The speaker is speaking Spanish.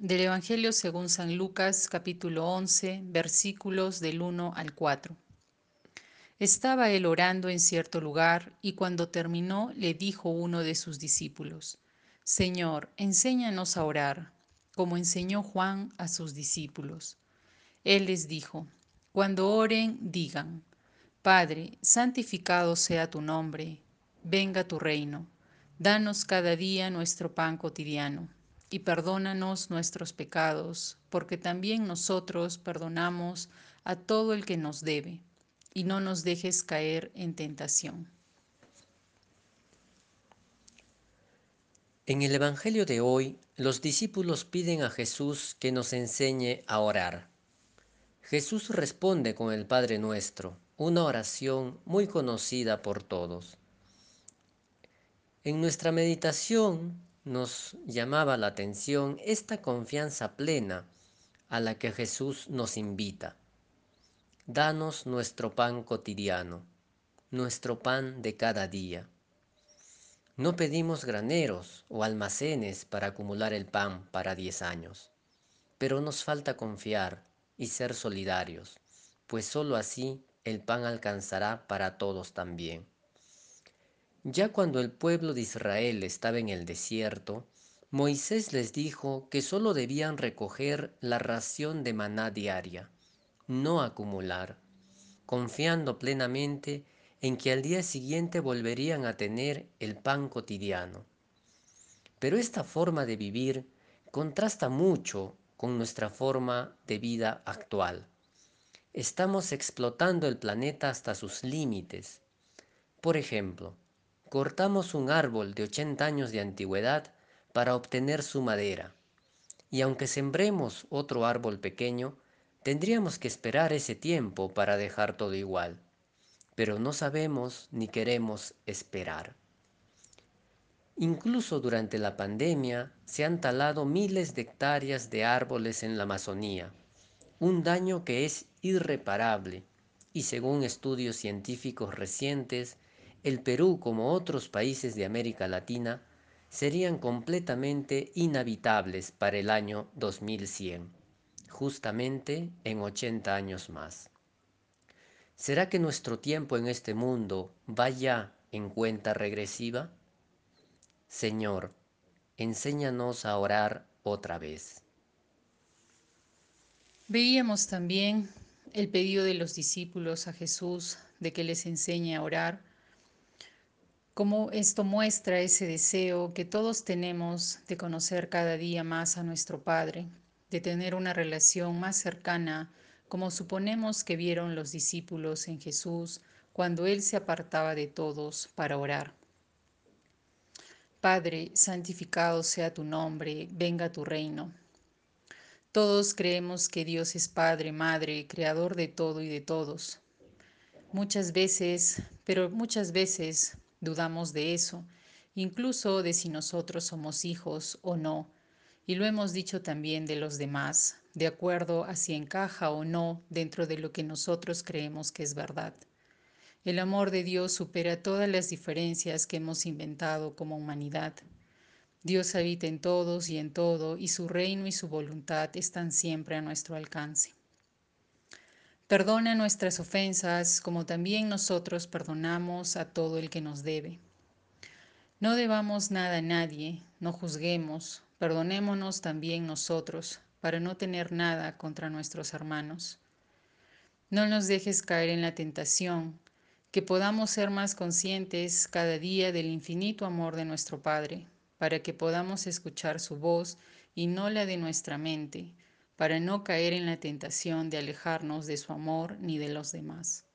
del Evangelio según San Lucas capítulo 11 versículos del 1 al 4. Estaba él orando en cierto lugar y cuando terminó le dijo uno de sus discípulos, Señor, enséñanos a orar, como enseñó Juan a sus discípulos. Él les dijo, Cuando oren, digan, Padre, santificado sea tu nombre, venga tu reino, danos cada día nuestro pan cotidiano y perdónanos nuestros pecados, porque también nosotros perdonamos a todo el que nos debe, y no nos dejes caer en tentación. En el Evangelio de hoy, los discípulos piden a Jesús que nos enseñe a orar. Jesús responde con el Padre Nuestro, una oración muy conocida por todos. En nuestra meditación nos llamaba la atención esta confianza plena a la que Jesús nos invita. Danos nuestro pan cotidiano, nuestro pan de cada día. No pedimos graneros o almacenes para acumular el pan para diez años, pero nos falta confiar y ser solidarios, pues sólo así el pan alcanzará para todos también. Ya cuando el pueblo de Israel estaba en el desierto, Moisés les dijo que solo debían recoger la ración de maná diaria, no acumular, confiando plenamente en que al día siguiente volverían a tener el pan cotidiano. Pero esta forma de vivir contrasta mucho con nuestra forma de vida actual. Estamos explotando el planeta hasta sus límites. Por ejemplo, cortamos un árbol de 80 años de antigüedad para obtener su madera. Y aunque sembremos otro árbol pequeño, tendríamos que esperar ese tiempo para dejar todo igual. Pero no sabemos ni queremos esperar. Incluso durante la pandemia se han talado miles de hectáreas de árboles en la Amazonía, un daño que es irreparable y según estudios científicos recientes el Perú, como otros países de América Latina, serían completamente inhabitables para el año 2100, justamente en 80 años más. ¿Será que nuestro tiempo en este mundo vaya en cuenta regresiva? Señor, enséñanos a orar otra vez. Veíamos también el pedido de los discípulos a Jesús de que les enseñe a orar cómo esto muestra ese deseo que todos tenemos de conocer cada día más a nuestro Padre, de tener una relación más cercana, como suponemos que vieron los discípulos en Jesús cuando Él se apartaba de todos para orar. Padre, santificado sea tu nombre, venga tu reino. Todos creemos que Dios es Padre, Madre, Creador de todo y de todos. Muchas veces, pero muchas veces Dudamos de eso, incluso de si nosotros somos hijos o no, y lo hemos dicho también de los demás, de acuerdo a si encaja o no dentro de lo que nosotros creemos que es verdad. El amor de Dios supera todas las diferencias que hemos inventado como humanidad. Dios habita en todos y en todo, y su reino y su voluntad están siempre a nuestro alcance. Perdona nuestras ofensas, como también nosotros perdonamos a todo el que nos debe. No debamos nada a nadie, no juzguemos, perdonémonos también nosotros, para no tener nada contra nuestros hermanos. No nos dejes caer en la tentación, que podamos ser más conscientes cada día del infinito amor de nuestro Padre, para que podamos escuchar su voz y no la de nuestra mente para no caer en la tentación de alejarnos de su amor ni de los demás.